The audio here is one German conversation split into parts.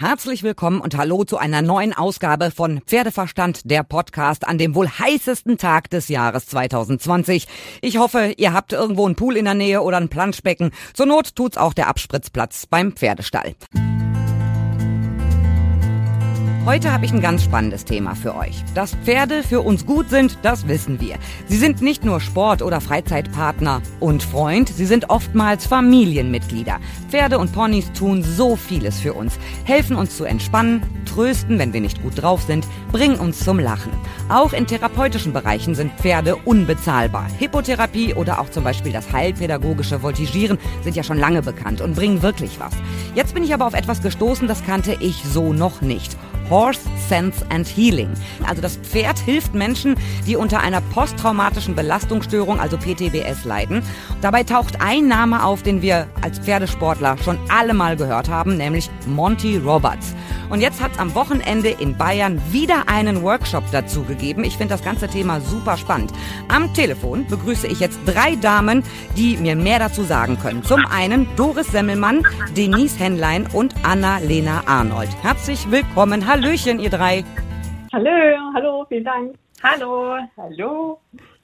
Herzlich willkommen und hallo zu einer neuen Ausgabe von Pferdeverstand, der Podcast an dem wohl heißesten Tag des Jahres 2020. Ich hoffe, ihr habt irgendwo einen Pool in der Nähe oder ein Planschbecken. Zur Not tut's auch der Abspritzplatz beim Pferdestall. Heute habe ich ein ganz spannendes Thema für euch. Dass Pferde für uns gut sind, das wissen wir. Sie sind nicht nur Sport- oder Freizeitpartner und Freund, sie sind oftmals Familienmitglieder. Pferde und Ponys tun so vieles für uns, helfen uns zu entspannen, trösten, wenn wir nicht gut drauf sind, bringen uns zum Lachen. Auch in therapeutischen Bereichen sind Pferde unbezahlbar. Hippotherapie oder auch zum Beispiel das heilpädagogische Voltigieren sind ja schon lange bekannt und bringen wirklich was. Jetzt bin ich aber auf etwas gestoßen, das kannte ich so noch nicht. Horse Sense and Healing. Also das Pferd hilft Menschen, die unter einer posttraumatischen Belastungsstörung, also PTBS, leiden. Dabei taucht ein Name auf, den wir als Pferdesportler schon alle mal gehört haben, nämlich Monty Roberts. Und jetzt hat es am Wochenende in Bayern wieder einen Workshop dazu gegeben. Ich finde das ganze Thema super spannend. Am Telefon begrüße ich jetzt drei Damen, die mir mehr dazu sagen können. Zum einen Doris Semmelmann, Denise Henlein und Anna-Lena Arnold. Herzlich willkommen. Hallöchen, ihr drei. Hallo, hallo, vielen Dank. Hallo, hallo.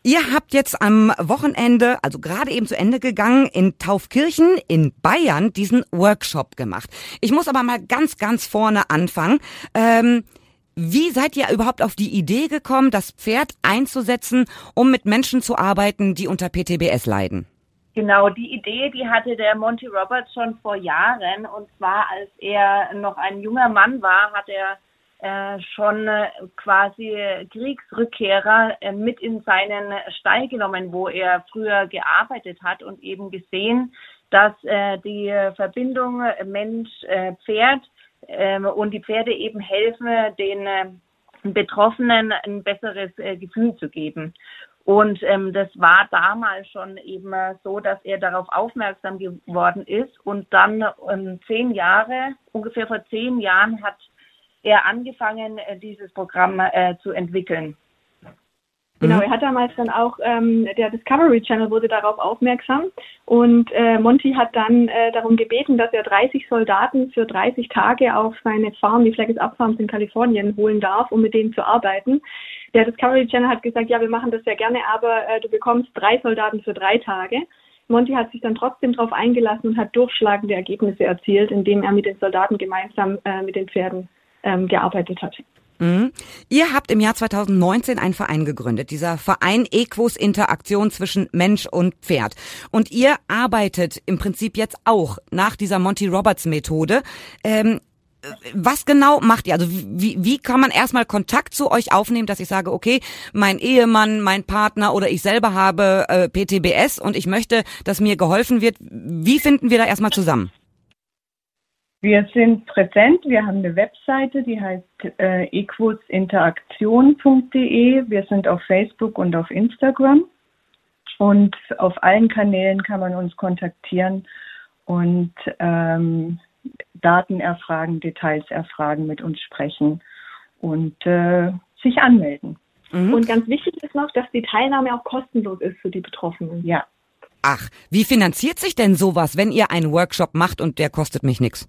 Ihr habt jetzt am Wochenende, also gerade eben zu Ende gegangen, in Taufkirchen in Bayern diesen Workshop gemacht. Ich muss aber mal ganz, ganz vorne anfangen. Ähm, wie seid ihr überhaupt auf die Idee gekommen, das Pferd einzusetzen, um mit Menschen zu arbeiten, die unter PTBS leiden? Genau, die Idee, die hatte der Monty Roberts schon vor Jahren. Und zwar, als er noch ein junger Mann war, hat er schon äh, quasi Kriegsrückkehrer äh, mit in seinen Stall genommen, wo er früher gearbeitet hat und eben gesehen, dass äh, die Verbindung Mensch-Pferd ähm, und die Pferde eben helfen, den äh, Betroffenen ein besseres äh, Gefühl zu geben. Und ähm, das war damals schon eben so, dass er darauf aufmerksam geworden ist. Und dann ähm, zehn Jahre, ungefähr vor zehn Jahren, hat er angefangen, äh, dieses Programm äh, zu entwickeln. Genau, er hat damals dann auch, ähm, der Discovery Channel wurde darauf aufmerksam und äh, Monty hat dann äh, darum gebeten, dass er 30 Soldaten für 30 Tage auf seine Farm, die Flag is Up Farms in Kalifornien, holen darf, um mit denen zu arbeiten. Der Discovery Channel hat gesagt, ja, wir machen das sehr gerne, aber äh, du bekommst drei Soldaten für drei Tage. Monty hat sich dann trotzdem darauf eingelassen und hat durchschlagende Ergebnisse erzielt, indem er mit den Soldaten gemeinsam äh, mit den Pferden ähm, gearbeitet hat. Mhm. Ihr habt im Jahr 2019 einen Verein gegründet, dieser Verein Equus Interaktion zwischen Mensch und Pferd. Und ihr arbeitet im Prinzip jetzt auch nach dieser Monty Roberts Methode. Ähm, was genau macht ihr? Also wie, wie kann man erstmal Kontakt zu euch aufnehmen, dass ich sage, okay, mein Ehemann, mein Partner oder ich selber habe äh, PTBS und ich möchte, dass mir geholfen wird. Wie finden wir da erstmal zusammen? Wir sind präsent. Wir haben eine Webseite, die heißt äh, equusinteraktion.de. Wir sind auf Facebook und auf Instagram. Und auf allen Kanälen kann man uns kontaktieren und ähm, Daten erfragen, Details erfragen, mit uns sprechen und äh, sich anmelden. Mhm. Und ganz wichtig ist noch, dass die Teilnahme auch kostenlos ist für die Betroffenen. Ja. Ach, wie finanziert sich denn sowas, wenn ihr einen Workshop macht und der kostet mich nichts?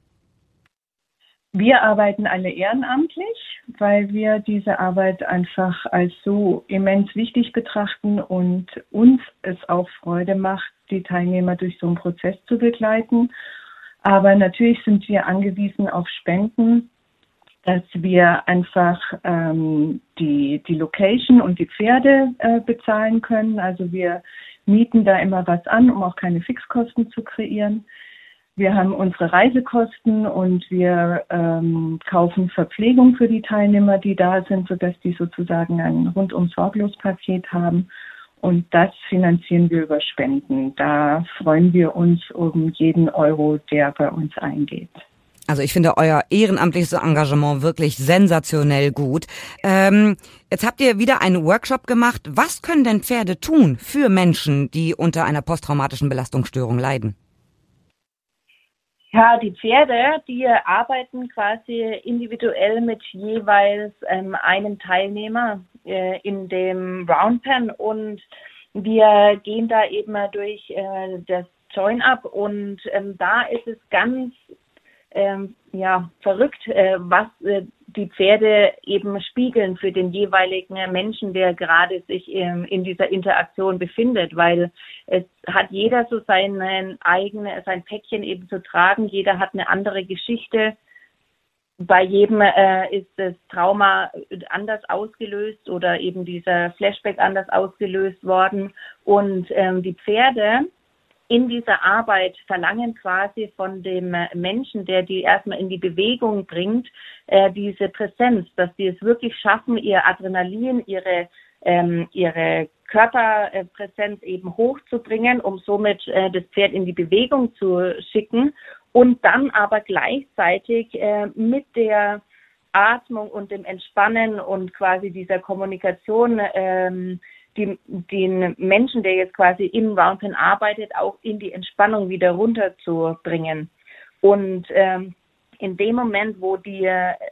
Wir arbeiten alle ehrenamtlich, weil wir diese Arbeit einfach als so immens wichtig betrachten und uns es auch Freude macht, die Teilnehmer durch so einen Prozess zu begleiten. Aber natürlich sind wir angewiesen auf Spenden, dass wir einfach ähm, die, die Location und die Pferde äh, bezahlen können. Also wir mieten da immer was an, um auch keine Fixkosten zu kreieren. Wir haben unsere Reisekosten und wir ähm, kaufen Verpflegung für die Teilnehmer, die da sind, sodass die sozusagen ein rundum sorglos Paket haben. Und das finanzieren wir über Spenden. Da freuen wir uns um jeden Euro, der bei uns eingeht. Also ich finde euer ehrenamtliches Engagement wirklich sensationell gut. Ähm, jetzt habt ihr wieder einen Workshop gemacht. Was können denn Pferde tun für Menschen, die unter einer posttraumatischen Belastungsstörung leiden? Ja, die Pferde, die arbeiten quasi individuell mit jeweils ähm, einem Teilnehmer äh, in dem Roundpen und wir gehen da eben durch äh, das Join-up und ähm, da ist es ganz ähm, ja, verrückt, äh, was äh, die Pferde eben spiegeln für den jeweiligen Menschen, der gerade sich in dieser Interaktion befindet, weil es hat jeder so sein eigenes, sein Päckchen eben zu tragen, jeder hat eine andere Geschichte. Bei jedem äh, ist das Trauma anders ausgelöst oder eben dieser Flashback anders ausgelöst worden. Und ähm, die Pferde, in dieser Arbeit verlangen quasi von dem Menschen, der die erstmal in die Bewegung bringt, äh, diese Präsenz, dass die es wirklich schaffen, ihr Adrenalin, ihre, ähm, ihre Körperpräsenz eben hochzubringen, um somit äh, das Pferd in die Bewegung zu schicken und dann aber gleichzeitig äh, mit der Atmung und dem Entspannen und quasi dieser Kommunikation ähm, die, den Menschen, der jetzt quasi im Roundpen arbeitet, auch in die Entspannung wieder runterzubringen. Und ähm, in dem Moment, wo die,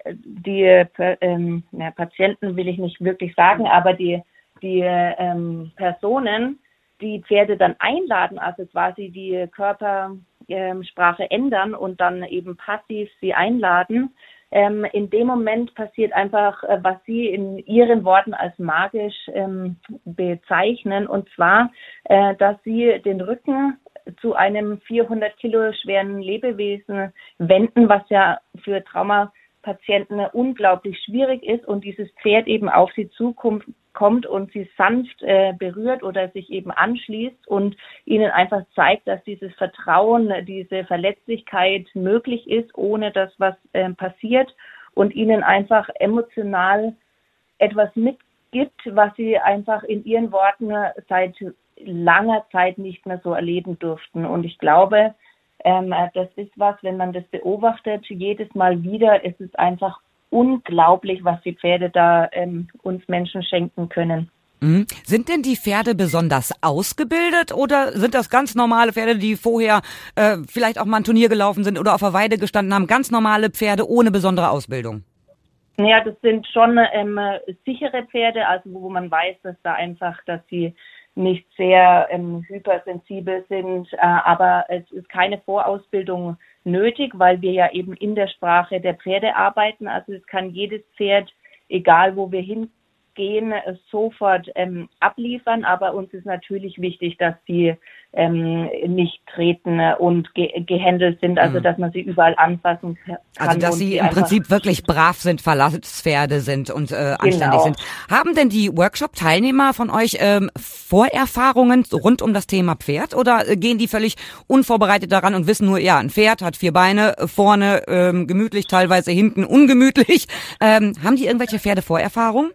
die ähm, ja, Patienten will ich nicht wirklich sagen, aber die, die ähm, Personen, die Pferde dann einladen, also quasi die Körpersprache ändern und dann eben passiv sie einladen, ähm, in dem Moment passiert einfach, äh, was Sie in Ihren Worten als magisch ähm, bezeichnen, und zwar, äh, dass Sie den Rücken zu einem 400 Kilo schweren Lebewesen wenden, was ja für Traumapatienten unglaublich schwierig ist. Und dieses Pferd eben auf sie zukommt kommt und sie sanft äh, berührt oder sich eben anschließt und ihnen einfach zeigt, dass dieses Vertrauen, diese Verletzlichkeit möglich ist, ohne dass was äh, passiert und ihnen einfach emotional etwas mitgibt, was sie einfach in ihren Worten seit langer Zeit nicht mehr so erleben durften. Und ich glaube, ähm, das ist was, wenn man das beobachtet, jedes Mal wieder, es ist einfach unglaublich, was die Pferde da ähm, uns Menschen schenken können. Mhm. Sind denn die Pferde besonders ausgebildet oder sind das ganz normale Pferde, die vorher äh, vielleicht auch mal ein Turnier gelaufen sind oder auf der Weide gestanden haben? Ganz normale Pferde ohne besondere Ausbildung? Naja, das sind schon ähm, sichere Pferde, also wo man weiß, dass da einfach, dass sie nicht sehr ähm, hypersensibel sind, äh, aber es ist keine Vorausbildung nötig, weil wir ja eben in der Sprache der Pferde arbeiten. Also es kann jedes Pferd, egal wo wir hin gehen, sofort ähm, abliefern. Aber uns ist natürlich wichtig, dass sie ähm, nicht treten und ge gehandelt sind, also mhm. dass man sie überall anfassen kann. Also dass sie im Prinzip wirklich brav sind, Verlasspferde sind und äh, anständig genau. sind. Haben denn die Workshop-Teilnehmer von euch ähm, Vorerfahrungen rund um das Thema Pferd oder äh, gehen die völlig unvorbereitet daran und wissen nur, ja, ein Pferd hat vier Beine, vorne ähm, gemütlich, teilweise hinten ungemütlich. Ähm, haben die irgendwelche Pferdevorerfahrungen?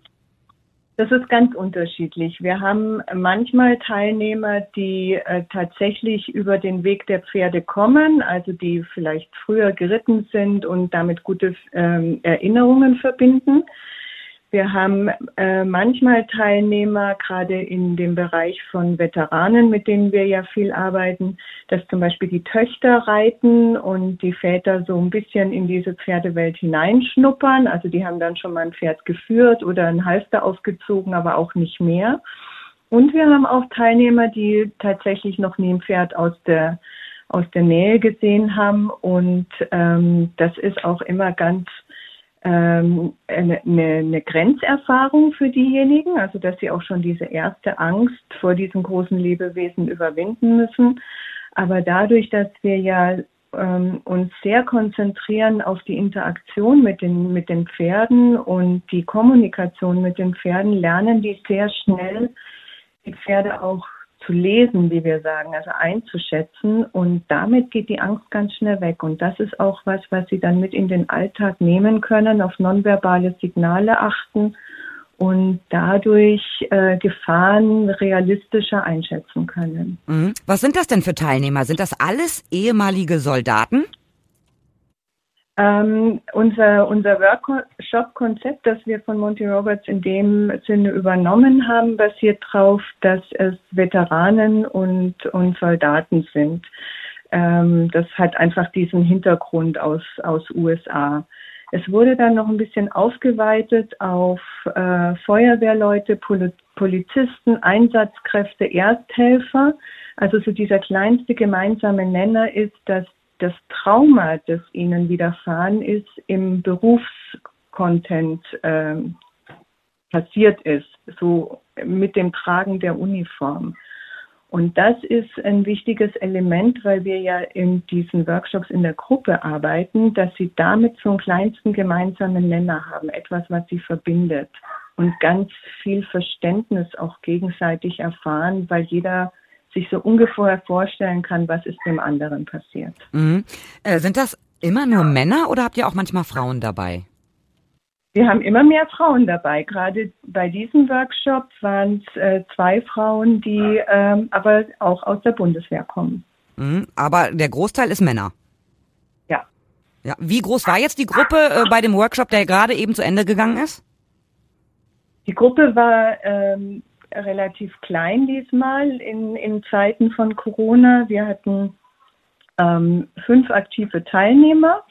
Das ist ganz unterschiedlich. Wir haben manchmal Teilnehmer, die äh, tatsächlich über den Weg der Pferde kommen, also die vielleicht früher geritten sind und damit gute ähm, Erinnerungen verbinden. Wir haben äh, manchmal Teilnehmer, gerade in dem Bereich von Veteranen, mit denen wir ja viel arbeiten, dass zum Beispiel die Töchter reiten und die Väter so ein bisschen in diese Pferdewelt hineinschnuppern. Also die haben dann schon mal ein Pferd geführt oder ein Halster aufgezogen, aber auch nicht mehr. Und wir haben auch Teilnehmer, die tatsächlich noch nie ein Pferd aus der aus der Nähe gesehen haben und ähm, das ist auch immer ganz ähm, eine, eine Grenzerfahrung für diejenigen, also dass sie auch schon diese erste Angst vor diesen großen Lebewesen überwinden müssen. Aber dadurch, dass wir ja ähm, uns sehr konzentrieren auf die Interaktion mit den, mit den Pferden und die Kommunikation mit den Pferden, lernen die sehr schnell, die Pferde auch zu lesen, wie wir sagen, also einzuschätzen. Und damit geht die Angst ganz schnell weg. Und das ist auch was, was Sie dann mit in den Alltag nehmen können, auf nonverbale Signale achten und dadurch äh, Gefahren realistischer einschätzen können. Mhm. Was sind das denn für Teilnehmer? Sind das alles ehemalige Soldaten? Ähm, unser unser Workshop-Konzept, das wir von Monty Roberts in dem Sinne übernommen haben, basiert darauf, dass es Veteranen und, und Soldaten sind. Ähm, das hat einfach diesen Hintergrund aus, aus USA. Es wurde dann noch ein bisschen ausgeweitet auf äh, Feuerwehrleute, Pol Polizisten, Einsatzkräfte, Ersthelfer. Also so dieser kleinste gemeinsame Nenner ist, dass das Trauma, das ihnen widerfahren ist, im Berufscontent äh, passiert ist, so mit dem Tragen der Uniform. Und das ist ein wichtiges Element, weil wir ja in diesen Workshops in der Gruppe arbeiten, dass sie damit zum kleinsten gemeinsamen Nenner haben, etwas, was sie verbindet und ganz viel Verständnis auch gegenseitig erfahren, weil jeder sich so ungefähr vorstellen kann, was ist dem anderen passiert. Mhm. Äh, sind das immer nur Männer oder habt ihr auch manchmal Frauen dabei? Wir haben immer mehr Frauen dabei. Gerade bei diesem Workshop waren es äh, zwei Frauen, die ähm, aber auch aus der Bundeswehr kommen. Mhm, aber der Großteil ist Männer. Ja. Ja. Wie groß war jetzt die Gruppe äh, bei dem Workshop, der gerade eben zu Ende gegangen ist? Die Gruppe war ähm, relativ klein diesmal in, in Zeiten von Corona. Wir hatten ähm, fünf aktive Teilnehmer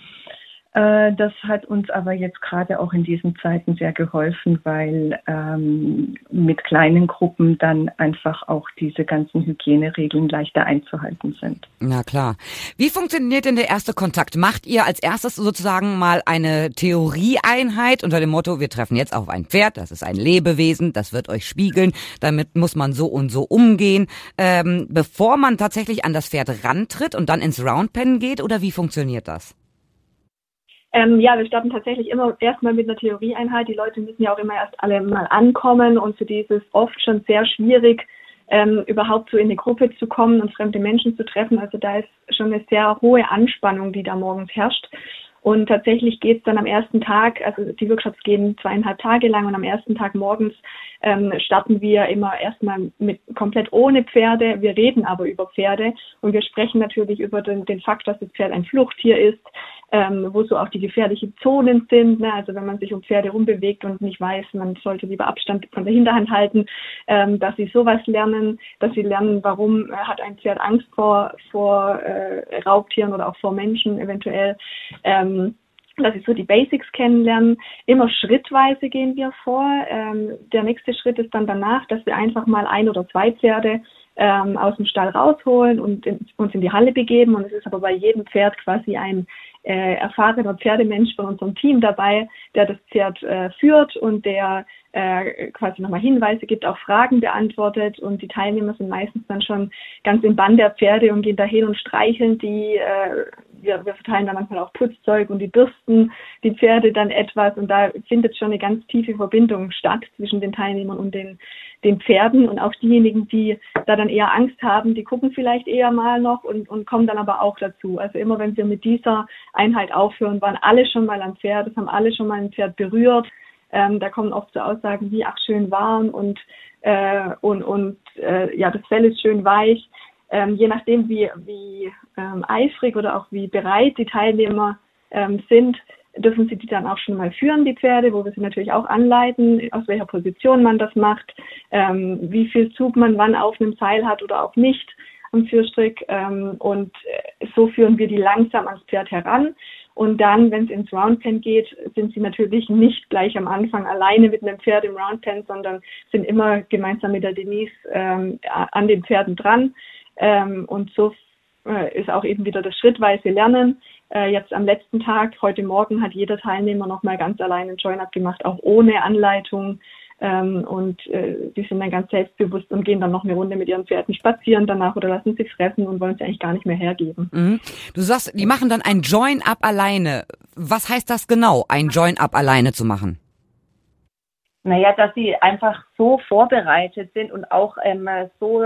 das hat uns aber jetzt gerade auch in diesen Zeiten sehr geholfen, weil ähm, mit kleinen Gruppen dann einfach auch diese ganzen Hygieneregeln leichter einzuhalten sind. Na klar. Wie funktioniert denn der erste Kontakt? Macht ihr als erstes sozusagen mal eine Theorieeinheit unter dem Motto, wir treffen jetzt auf ein Pferd, das ist ein Lebewesen, das wird euch spiegeln, damit muss man so und so umgehen, ähm, bevor man tatsächlich an das Pferd rantritt und dann ins Roundpen geht oder wie funktioniert das? Ähm, ja, wir starten tatsächlich immer erstmal mit einer Theorieeinheit. Die Leute müssen ja auch immer erst alle mal ankommen und für dieses oft schon sehr schwierig, ähm, überhaupt so in eine Gruppe zu kommen und fremde Menschen zu treffen. Also da ist schon eine sehr hohe Anspannung, die da morgens herrscht. Und tatsächlich geht es dann am ersten Tag, also die Workshops gehen zweieinhalb Tage lang und am ersten Tag morgens ähm, starten wir immer erstmal mit komplett ohne Pferde. Wir reden aber über Pferde und wir sprechen natürlich über den, den Fakt, dass das Pferd ein Fluchttier ist, ähm, wo so auch die gefährlichen Zonen sind. Ne? Also wenn man sich um Pferde rumbewegt und nicht weiß, man sollte lieber Abstand von der Hinterhand halten, ähm, dass sie sowas lernen, dass sie lernen, warum äh, hat ein Pferd Angst vor, vor äh, Raubtieren oder auch vor Menschen eventuell. Ähm, dass sie so die Basics kennenlernen. Immer schrittweise gehen wir vor. Ähm, der nächste Schritt ist dann danach, dass wir einfach mal ein oder zwei Pferde ähm, aus dem Stall rausholen und in, uns in die Halle begeben. Und es ist aber bei jedem Pferd quasi ein äh, erfahrener Pferdemensch von unserem Team dabei, der das Pferd äh, führt und der äh, quasi nochmal Hinweise gibt, auch Fragen beantwortet und die Teilnehmer sind meistens dann schon ganz im Bann der Pferde und gehen dahin und streicheln die. Äh, wir, wir verteilen dann manchmal auch Putzzeug und die bürsten die Pferde dann etwas und da findet schon eine ganz tiefe Verbindung statt zwischen den Teilnehmern und den, den Pferden und auch diejenigen, die da dann eher Angst haben, die gucken vielleicht eher mal noch und, und kommen dann aber auch dazu. Also immer wenn wir mit dieser Einheit aufhören, waren alle schon mal am Pferd, das haben alle schon mal ein Pferd berührt ähm, da kommen oft so Aussagen wie, ach, schön warm und, äh, und, und äh, ja, das Fell ist schön weich. Ähm, je nachdem, wie, wie ähm, eifrig oder auch wie bereit die Teilnehmer ähm, sind, dürfen sie die dann auch schon mal führen, die Pferde, wo wir sie natürlich auch anleiten, aus welcher Position man das macht, ähm, wie viel Zug man wann auf einem Seil hat oder auch nicht am Führstrick. Ähm, und äh, so führen wir die langsam ans Pferd heran. Und dann, wenn es ins Roundpen geht, sind sie natürlich nicht gleich am Anfang alleine mit einem Pferd im Roundpen, sondern sind immer gemeinsam mit der Denise ähm, an den Pferden dran. Ähm, und so äh, ist auch eben wieder das schrittweise Lernen. Äh, jetzt am letzten Tag, heute Morgen, hat jeder Teilnehmer nochmal ganz allein ein Join-Up gemacht, auch ohne Anleitung. Ähm, und äh, die sind dann ganz selbstbewusst und gehen dann noch eine Runde mit ihren Pferden spazieren danach oder lassen sich fressen und wollen sie eigentlich gar nicht mehr hergeben. Mhm. Du sagst, die machen dann ein Join-Up alleine. Was heißt das genau, ein Join-Up alleine zu machen? Naja, dass sie einfach so vorbereitet sind und auch ähm, so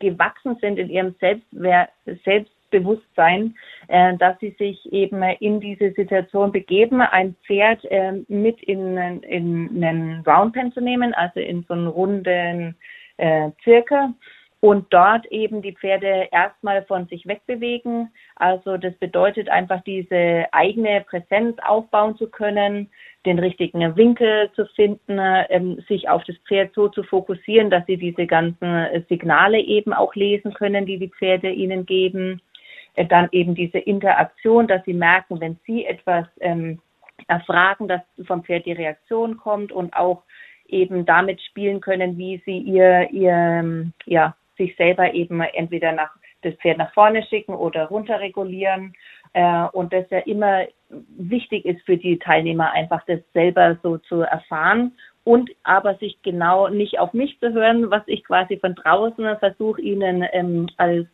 gewachsen sind in ihrem Selbstwert, Selbst Bewusstsein, äh, dass sie sich eben in diese Situation begeben, ein Pferd äh, mit in, in einen Roundpen zu nehmen, also in so einen runden äh, Zirkel und dort eben die Pferde erstmal von sich wegbewegen. Also das bedeutet einfach diese eigene Präsenz aufbauen zu können, den richtigen Winkel zu finden, ähm, sich auf das Pferd so zu fokussieren, dass sie diese ganzen Signale eben auch lesen können, die die Pferde ihnen geben äh, dann eben diese Interaktion, dass sie merken, wenn sie etwas ähm, erfragen, dass vom Pferd die Reaktion kommt und auch eben damit spielen können, wie sie ihr, ihr ähm, ja, sich selber eben entweder nach das Pferd nach vorne schicken oder runterregulieren Äh, und das ja immer wichtig ist für die Teilnehmer, einfach das selber so zu erfahren und aber sich genau nicht auf mich zu hören, was ich quasi von draußen versuche, ihnen ähm, als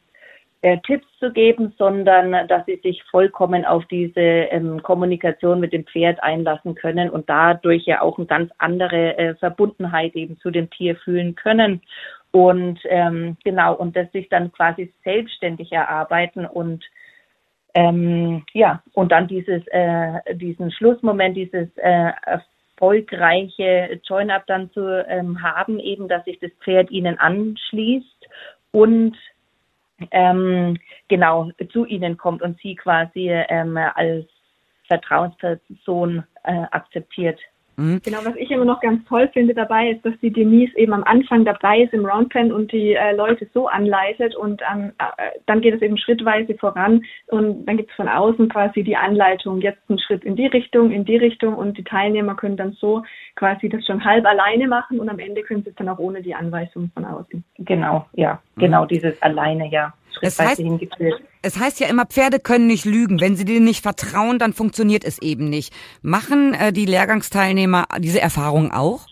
äh, Tipps zu geben, sondern dass sie sich vollkommen auf diese ähm, Kommunikation mit dem Pferd einlassen können und dadurch ja auch eine ganz andere äh, Verbundenheit eben zu dem Tier fühlen können. Und ähm, genau, und das sich dann quasi selbstständig erarbeiten und ähm, ja, und dann dieses, äh, diesen Schlussmoment, dieses äh, erfolgreiche Join-up dann zu ähm, haben, eben, dass sich das Pferd ihnen anschließt und ähm, genau zu ihnen kommt und sie quasi ähm, als Vertrauensperson äh, akzeptiert. Mhm. Genau, was ich immer noch ganz toll finde dabei, ist, dass die Denise eben am Anfang dabei ist im Roundpen und die äh, Leute so anleitet und ähm, äh, dann geht es eben schrittweise voran und dann gibt es von außen quasi die Anleitung, jetzt einen Schritt in die Richtung, in die Richtung und die Teilnehmer können dann so quasi das schon halb alleine machen und am Ende können sie es dann auch ohne die Anweisung von außen. Genau, ja, genau mhm. dieses alleine, ja. Es heißt, es heißt ja immer, Pferde können nicht lügen. Wenn sie denen nicht vertrauen, dann funktioniert es eben nicht. Machen äh, die Lehrgangsteilnehmer diese Erfahrung auch?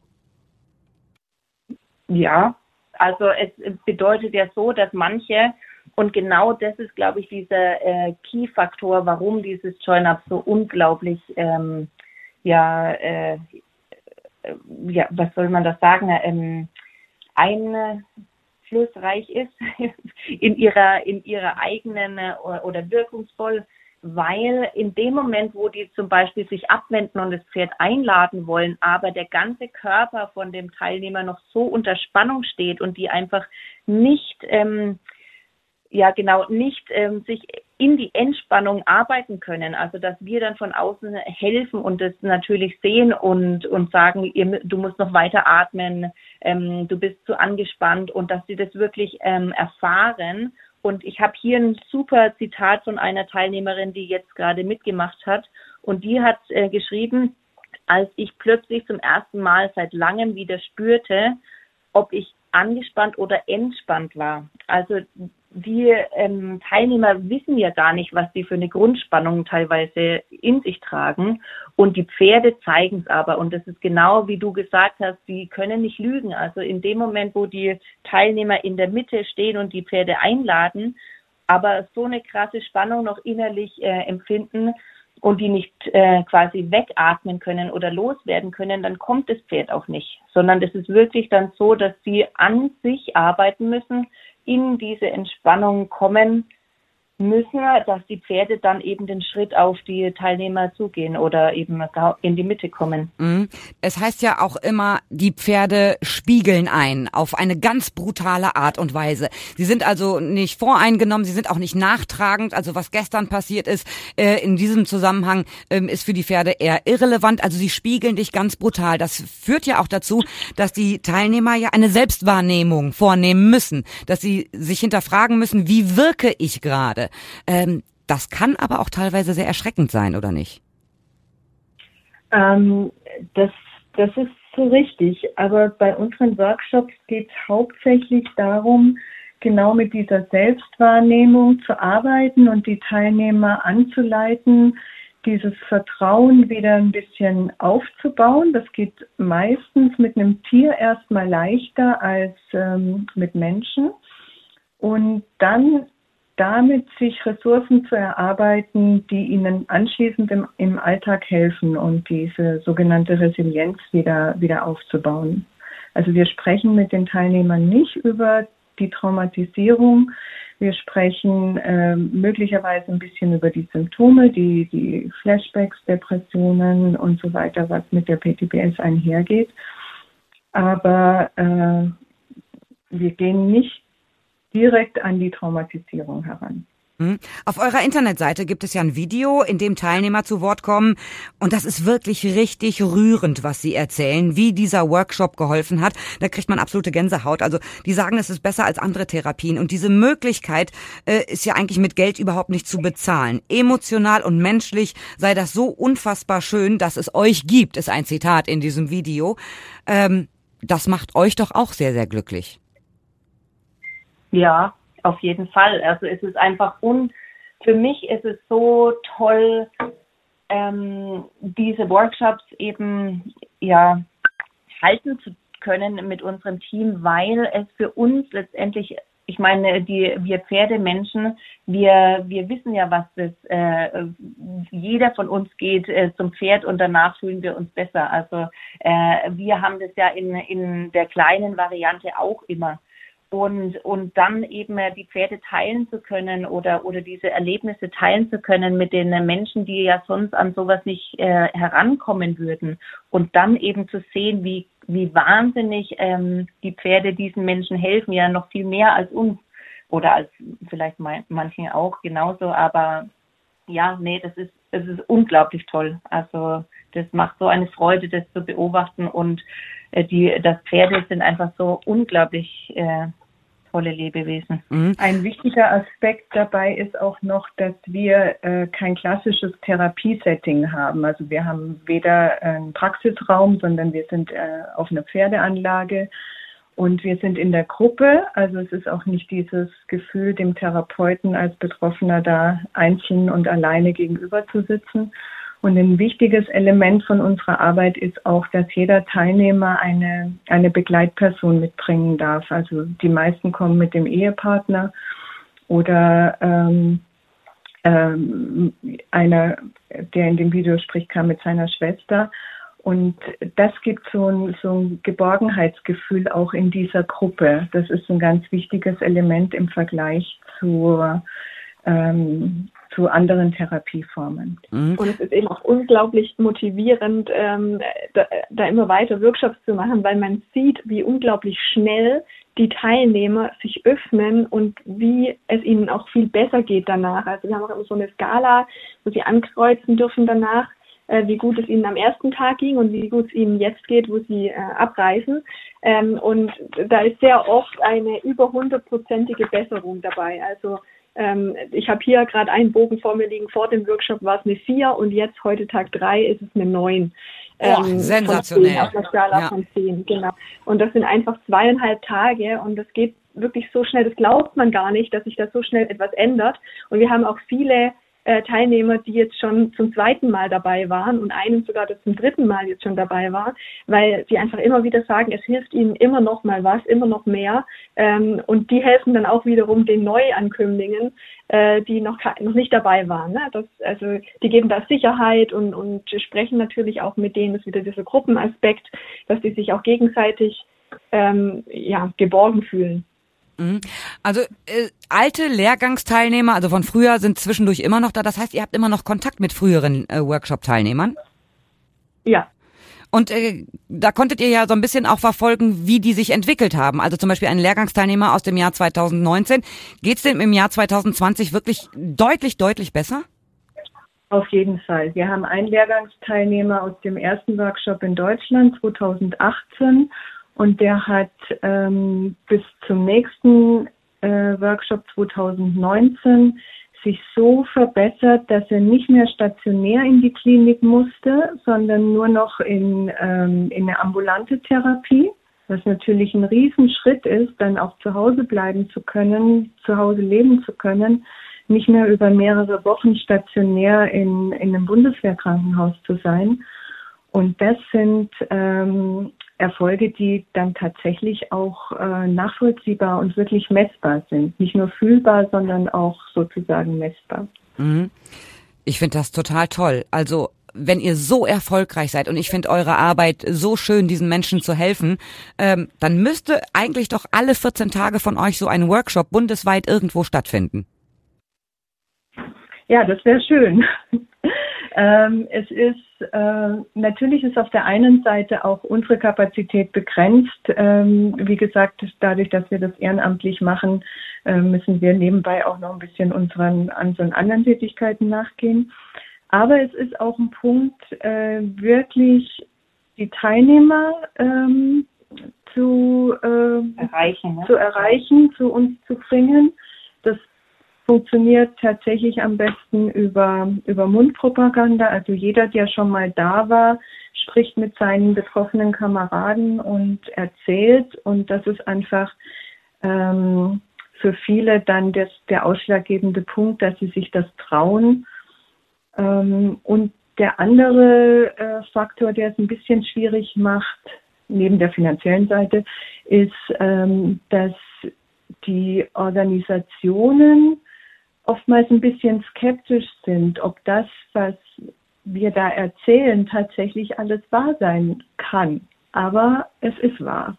Ja, also es bedeutet ja so, dass manche, und genau das ist, glaube ich, dieser äh, Key-Faktor, warum dieses Join-Up so unglaublich, ähm, ja, äh, ja, was soll man das sagen, ähm, ein einflussreich ist in ihrer, in ihrer eigenen äh, oder wirkungsvoll, weil in dem Moment, wo die zum Beispiel sich abwenden und das Pferd einladen wollen, aber der ganze Körper von dem Teilnehmer noch so unter Spannung steht und die einfach nicht ähm, ja genau nicht ähm, sich in die Entspannung arbeiten können. Also dass wir dann von außen helfen und das natürlich sehen und und sagen, ihr, du musst noch weiter atmen, ähm, du bist zu angespannt und dass sie das wirklich ähm, erfahren. Und ich habe hier ein super Zitat von einer Teilnehmerin, die jetzt gerade mitgemacht hat und die hat äh, geschrieben, als ich plötzlich zum ersten Mal seit langem wieder spürte, ob ich angespannt oder entspannt war. Also die ähm, Teilnehmer wissen ja gar nicht, was sie für eine Grundspannung teilweise in sich tragen. Und die Pferde zeigen es aber. Und das ist genau wie du gesagt hast, die können nicht lügen. Also in dem Moment, wo die Teilnehmer in der Mitte stehen und die Pferde einladen, aber so eine krasse Spannung noch innerlich äh, empfinden, und die nicht äh, quasi wegatmen können oder loswerden können, dann kommt das Pferd auch nicht, sondern es ist wirklich dann so, dass sie an sich arbeiten müssen, in diese Entspannung kommen müssen, dass die Pferde dann eben den Schritt auf die Teilnehmer zugehen oder eben in die Mitte kommen. Mhm. Es heißt ja auch immer, die Pferde spiegeln ein auf eine ganz brutale Art und Weise. Sie sind also nicht voreingenommen, sie sind auch nicht nachtragend. Also was gestern passiert ist äh, in diesem Zusammenhang ähm, ist für die Pferde eher irrelevant. Also sie spiegeln dich ganz brutal. Das führt ja auch dazu, dass die Teilnehmer ja eine Selbstwahrnehmung vornehmen müssen, dass sie sich hinterfragen müssen, wie wirke ich gerade? Ähm, das kann aber auch teilweise sehr erschreckend sein, oder nicht? Ähm, das, das ist so richtig. Aber bei unseren Workshops geht es hauptsächlich darum, genau mit dieser Selbstwahrnehmung zu arbeiten und die Teilnehmer anzuleiten, dieses Vertrauen wieder ein bisschen aufzubauen. Das geht meistens mit einem Tier erstmal leichter als ähm, mit Menschen. Und dann damit sich Ressourcen zu erarbeiten, die ihnen anschließend im, im Alltag helfen und diese sogenannte Resilienz wieder, wieder aufzubauen. Also wir sprechen mit den Teilnehmern nicht über die Traumatisierung. Wir sprechen äh, möglicherweise ein bisschen über die Symptome, die, die Flashbacks, Depressionen und so weiter, was mit der PTBS einhergeht. Aber äh, wir gehen nicht direkt an die Traumatisierung heran. Hm? Auf eurer Internetseite gibt es ja ein Video, in dem Teilnehmer zu Wort kommen. Und das ist wirklich richtig rührend, was sie erzählen, wie dieser Workshop geholfen hat. Da kriegt man absolute Gänsehaut. Also die sagen, es ist besser als andere Therapien. Und diese Möglichkeit äh, ist ja eigentlich mit Geld überhaupt nicht zu bezahlen. Emotional und menschlich sei das so unfassbar schön, dass es euch gibt, ist ein Zitat in diesem Video. Ähm, das macht euch doch auch sehr, sehr glücklich. Ja, auf jeden Fall. Also es ist einfach für mich ist es so toll, ähm, diese Workshops eben ja halten zu können mit unserem Team, weil es für uns letztendlich ich meine, die, wir Pferdemenschen, wir, wir wissen ja, was das, äh, jeder von uns geht äh, zum Pferd und danach fühlen wir uns besser. Also äh, wir haben das ja in, in der kleinen Variante auch immer und, und dann eben die Pferde teilen zu können oder, oder diese Erlebnisse teilen zu können mit den Menschen, die ja sonst an sowas nicht äh, herankommen würden. Und dann eben zu sehen, wie, wie wahnsinnig ähm, die Pferde diesen Menschen helfen, ja noch viel mehr als uns oder als vielleicht manchen auch genauso. Aber ja, nee, das ist, das ist unglaublich toll. Also das macht so eine Freude, das zu beobachten und äh, die, das Pferde sind einfach so unglaublich äh, tolle Lebewesen. Mhm. Ein wichtiger Aspekt dabei ist auch noch, dass wir äh, kein klassisches Therapiesetting haben. Also wir haben weder einen Praxisraum, sondern wir sind äh, auf einer Pferdeanlage und wir sind in der Gruppe. Also es ist auch nicht dieses Gefühl, dem Therapeuten als Betroffener da einzeln und alleine gegenüber zu sitzen, und ein wichtiges Element von unserer Arbeit ist auch, dass jeder Teilnehmer eine, eine Begleitperson mitbringen darf. Also die meisten kommen mit dem Ehepartner oder ähm, ähm, einer, der in dem Video spricht, kam mit seiner Schwester. Und das gibt so ein, so ein Geborgenheitsgefühl auch in dieser Gruppe. Das ist ein ganz wichtiges Element im Vergleich zur ähm, zu anderen Therapieformen. Mhm. Und es ist eben auch unglaublich motivierend, ähm, da, da, immer weiter Workshops zu machen, weil man sieht, wie unglaublich schnell die Teilnehmer sich öffnen und wie es ihnen auch viel besser geht danach. Also wir haben auch immer so eine Skala, wo sie ankreuzen dürfen danach, äh, wie gut es ihnen am ersten Tag ging und wie gut es ihnen jetzt geht, wo sie äh, abreisen. Ähm, und da ist sehr oft eine über hundertprozentige Besserung dabei. Also ähm, ich habe hier gerade einen Bogen vor mir liegen. Vor dem Workshop war es eine 4 und jetzt heute Tag 3 ist es eine 9. Oh, ähm, sensationell. 10, auf einer Skala ja. von 10, genau. Und das sind einfach zweieinhalb Tage und das geht wirklich so schnell, das glaubt man gar nicht, dass sich da so schnell etwas ändert. Und wir haben auch viele äh, Teilnehmer, die jetzt schon zum zweiten Mal dabei waren und einen sogar, der zum dritten Mal jetzt schon dabei war, weil sie einfach immer wieder sagen, es hilft ihnen immer noch mal was, immer noch mehr. Ähm, und die helfen dann auch wiederum den Neuankömmlingen, äh, die noch, noch nicht dabei waren. Ne? Das, also die geben da Sicherheit und, und sprechen natürlich auch mit denen, das ist wieder dieser Gruppenaspekt, dass die sich auch gegenseitig ähm, ja, geborgen fühlen. Mhm. Also äh, alte Lehrgangsteilnehmer, also von früher, sind zwischendurch immer noch da. Das heißt, ihr habt immer noch Kontakt mit früheren äh, Workshop-Teilnehmern? Ja. Und äh, da konntet ihr ja so ein bisschen auch verfolgen, wie die sich entwickelt haben. Also zum Beispiel ein Lehrgangsteilnehmer aus dem Jahr 2019. Geht es dem im Jahr 2020 wirklich deutlich, deutlich besser? Auf jeden Fall. Wir haben einen Lehrgangsteilnehmer aus dem ersten Workshop in Deutschland 2018 und der hat ähm, bis zum nächsten äh, Workshop 2019 sich so verbessert, dass er nicht mehr stationär in die Klinik musste, sondern nur noch in, ähm, in eine ambulante Therapie, was natürlich ein Riesenschritt ist, dann auch zu Hause bleiben zu können, zu Hause leben zu können, nicht mehr über mehrere Wochen stationär in, in einem Bundeswehrkrankenhaus zu sein. Und das sind ähm, Erfolge, die dann tatsächlich auch äh, nachvollziehbar und wirklich messbar sind. Nicht nur fühlbar, sondern auch sozusagen messbar. Mhm. Ich finde das total toll. Also wenn ihr so erfolgreich seid und ich finde eure Arbeit so schön, diesen Menschen zu helfen, ähm, dann müsste eigentlich doch alle 14 Tage von euch so ein Workshop bundesweit irgendwo stattfinden. Ja, das wäre schön. Ähm, es ist äh, natürlich ist auf der einen Seite auch unsere Kapazität begrenzt. Ähm, wie gesagt, dadurch, dass wir das ehrenamtlich machen, äh, müssen wir nebenbei auch noch ein bisschen unseren unseren anderen Tätigkeiten nachgehen. Aber es ist auch ein Punkt, äh, wirklich die Teilnehmer ähm, zu, äh, erreichen, ne? zu erreichen, zu uns zu bringen. Das funktioniert tatsächlich am besten über, über Mundpropaganda. Also jeder, der schon mal da war, spricht mit seinen betroffenen Kameraden und erzählt. Und das ist einfach ähm, für viele dann das, der ausschlaggebende Punkt, dass sie sich das trauen. Ähm, und der andere äh, Faktor, der es ein bisschen schwierig macht, neben der finanziellen Seite, ist, ähm, dass die Organisationen oftmals ein bisschen skeptisch sind, ob das, was wir da erzählen, tatsächlich alles wahr sein kann. Aber es ist wahr.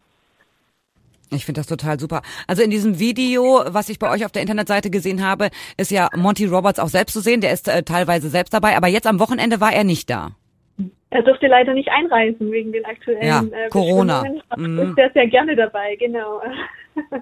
Ich finde das total super. Also in diesem Video, was ich bei euch auf der Internetseite gesehen habe, ist ja Monty Roberts auch selbst zu sehen. Der ist äh, teilweise selbst dabei, aber jetzt am Wochenende war er nicht da. Er durfte leider nicht einreisen wegen den aktuellen ja, äh, Corona. Mhm. Ist er sehr gerne dabei, genau.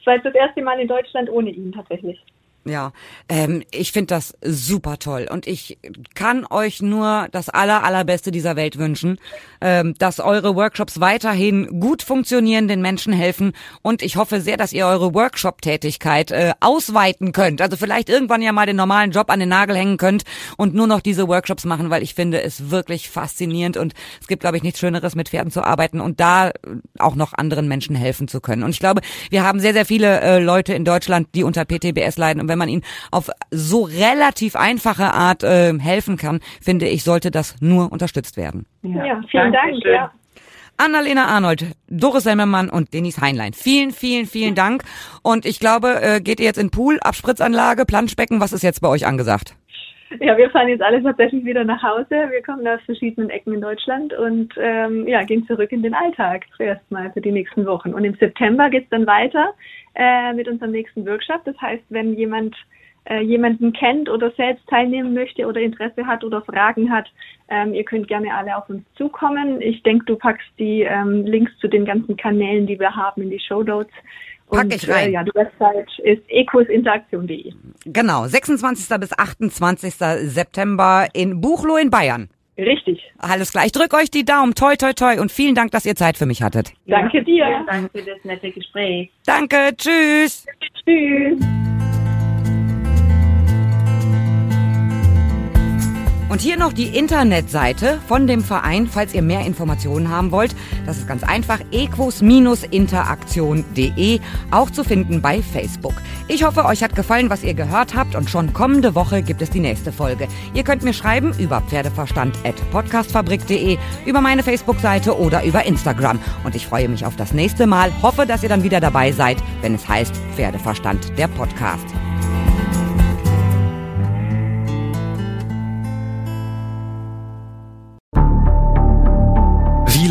Es war jetzt das erste Mal in Deutschland ohne ihn tatsächlich. Ja, ähm, ich finde das super toll und ich kann euch nur das aller allerbeste dieser Welt wünschen, ähm, dass eure Workshops weiterhin gut funktionieren, den Menschen helfen und ich hoffe sehr, dass ihr eure Workshop-Tätigkeit äh, ausweiten könnt. Also vielleicht irgendwann ja mal den normalen Job an den Nagel hängen könnt und nur noch diese Workshops machen, weil ich finde es wirklich faszinierend und es gibt, glaube ich, nichts Schöneres, mit Pferden zu arbeiten und da auch noch anderen Menschen helfen zu können. Und ich glaube, wir haben sehr, sehr viele äh, Leute in Deutschland, die unter PTBS leiden und wenn wenn man ihnen auf so relativ einfache Art äh, helfen kann, finde ich, sollte das nur unterstützt werden. Ja, ja vielen Dank. Ja. Annalena Arnold, Doris Semmermann und Denise Heinlein. Vielen, vielen, vielen Dank. Und ich glaube, äh, geht ihr jetzt in Pool, Abspritzanlage, Planschbecken? Was ist jetzt bei euch angesagt? Ja, wir fahren jetzt alle tatsächlich wieder nach Hause. Wir kommen aus verschiedenen Ecken in Deutschland und ähm, ja, gehen zurück in den Alltag zuerst mal für die nächsten Wochen. Und im September geht's dann weiter äh, mit unserem nächsten Workshop. Das heißt, wenn jemand äh, jemanden kennt oder selbst teilnehmen möchte oder Interesse hat oder Fragen hat, ähm, ihr könnt gerne alle auf uns zukommen. Ich denke, du packst die ähm, Links zu den ganzen Kanälen, die wir haben, in die Show Notes. Pack ich rein. Äh, ja, die Website ist ecosinteraktion.de. Genau, 26. bis 28. September in Buchloh in Bayern. Richtig. Alles klar. Ich drücke euch die Daumen. Toi, toi, toi. Und vielen Dank, dass ihr Zeit für mich hattet. Danke dir. Vielen Dank für das nette Gespräch. Danke. Tschüss. Tschüss. Und hier noch die Internetseite von dem Verein, falls ihr mehr Informationen haben wollt. Das ist ganz einfach equus-interaktion.de, auch zu finden bei Facebook. Ich hoffe, euch hat gefallen, was ihr gehört habt und schon kommende Woche gibt es die nächste Folge. Ihr könnt mir schreiben über pferdeverstand.podcastfabrik.de, über meine Facebook-Seite oder über Instagram. Und ich freue mich auf das nächste Mal. Hoffe, dass ihr dann wieder dabei seid, wenn es heißt Pferdeverstand, der Podcast.